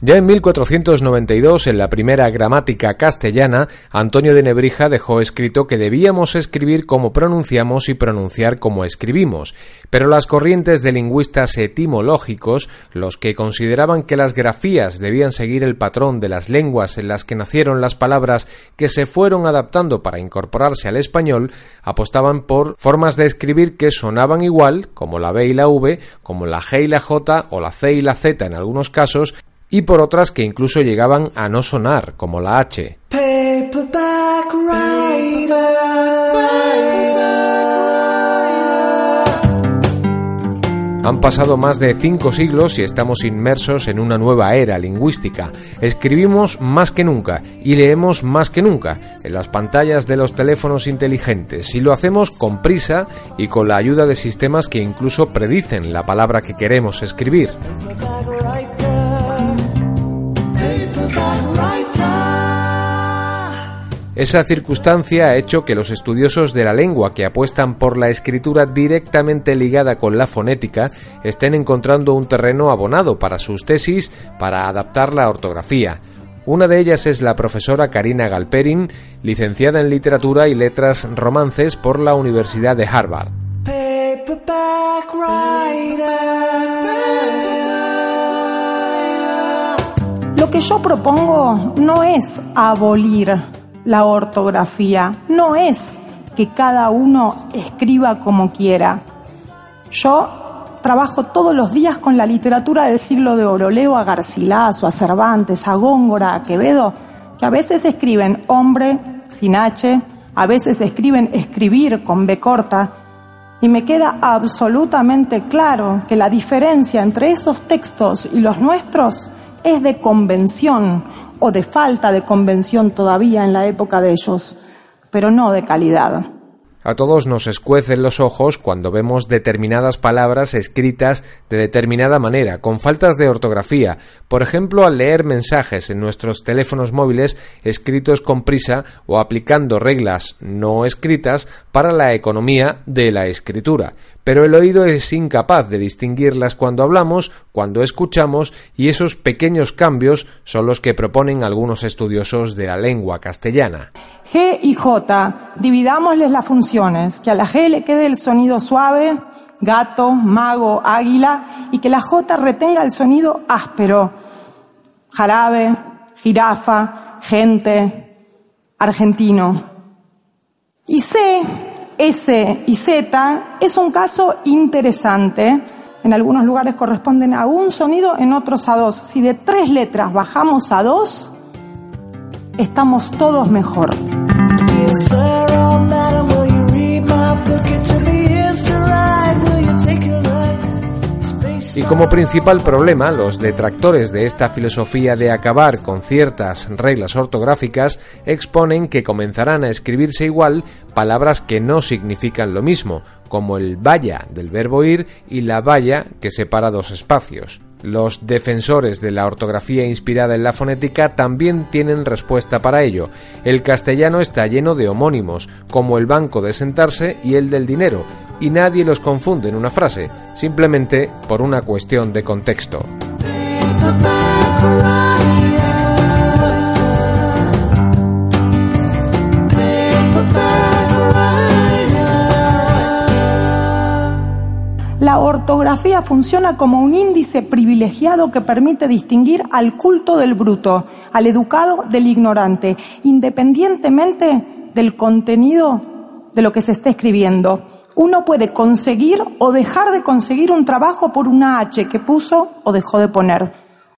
Ya en 1492, en la primera gramática castellana, Antonio de Nebrija dejó escrito que debíamos escribir como pronunciamos y pronunciar como escribimos, pero las corrientes de lingüistas etimológicos, los que consideraban que las grafías debían seguir el patrón de las lenguas en las que nacieron las palabras que se fueron adaptando para incorporarse al español, apostaban por formas de escribir que sonaban igual, como la B y la V, como la G y la J o la C y la Z en algunos casos, y por otras que incluso llegaban a no sonar, como la H. Han pasado más de cinco siglos y estamos inmersos en una nueva era lingüística. Escribimos más que nunca y leemos más que nunca en las pantallas de los teléfonos inteligentes y lo hacemos con prisa y con la ayuda de sistemas que incluso predicen la palabra que queremos escribir. Esa circunstancia ha hecho que los estudiosos de la lengua que apuestan por la escritura directamente ligada con la fonética estén encontrando un terreno abonado para sus tesis para adaptar la ortografía. Una de ellas es la profesora Karina Galperin, licenciada en Literatura y Letras Romances por la Universidad de Harvard. Lo que yo propongo no es abolir la ortografía, no es que cada uno escriba como quiera. Yo trabajo todos los días con la literatura del siglo de oro, leo a Garcilaso, a Cervantes, a Góngora, a Quevedo, que a veces escriben hombre sin H, a veces escriben escribir con B corta, y me queda absolutamente claro que la diferencia entre esos textos y los nuestros es de convención o de falta de convención todavía en la época de ellos, pero no de calidad. A todos nos escuecen los ojos cuando vemos determinadas palabras escritas de determinada manera, con faltas de ortografía, por ejemplo al leer mensajes en nuestros teléfonos móviles escritos con prisa o aplicando reglas no escritas para la economía de la escritura. Pero el oído es incapaz de distinguirlas cuando hablamos, cuando escuchamos, y esos pequeños cambios son los que proponen algunos estudiosos de la lengua castellana. G y J, dividámosles las funciones, que a la G le quede el sonido suave, gato, mago, águila, y que la J retenga el sonido áspero, jarabe, jirafa, gente, argentino. Y C, S y Z es un caso interesante. En algunos lugares corresponden a un sonido, en otros a dos. Si de tres letras bajamos a dos, estamos todos mejor. Y como principal problema, los detractores de esta filosofía de acabar con ciertas reglas ortográficas exponen que comenzarán a escribirse igual palabras que no significan lo mismo, como el vaya del verbo ir y la valla que separa dos espacios. Los defensores de la ortografía inspirada en la fonética también tienen respuesta para ello. El castellano está lleno de homónimos, como el banco de sentarse y el del dinero, y nadie los confunde en una frase, simplemente por una cuestión de contexto. La ortografía funciona como un índice privilegiado que permite distinguir al culto del bruto, al educado del ignorante, independientemente del contenido de lo que se esté escribiendo. Uno puede conseguir o dejar de conseguir un trabajo por una H que puso o dejó de poner.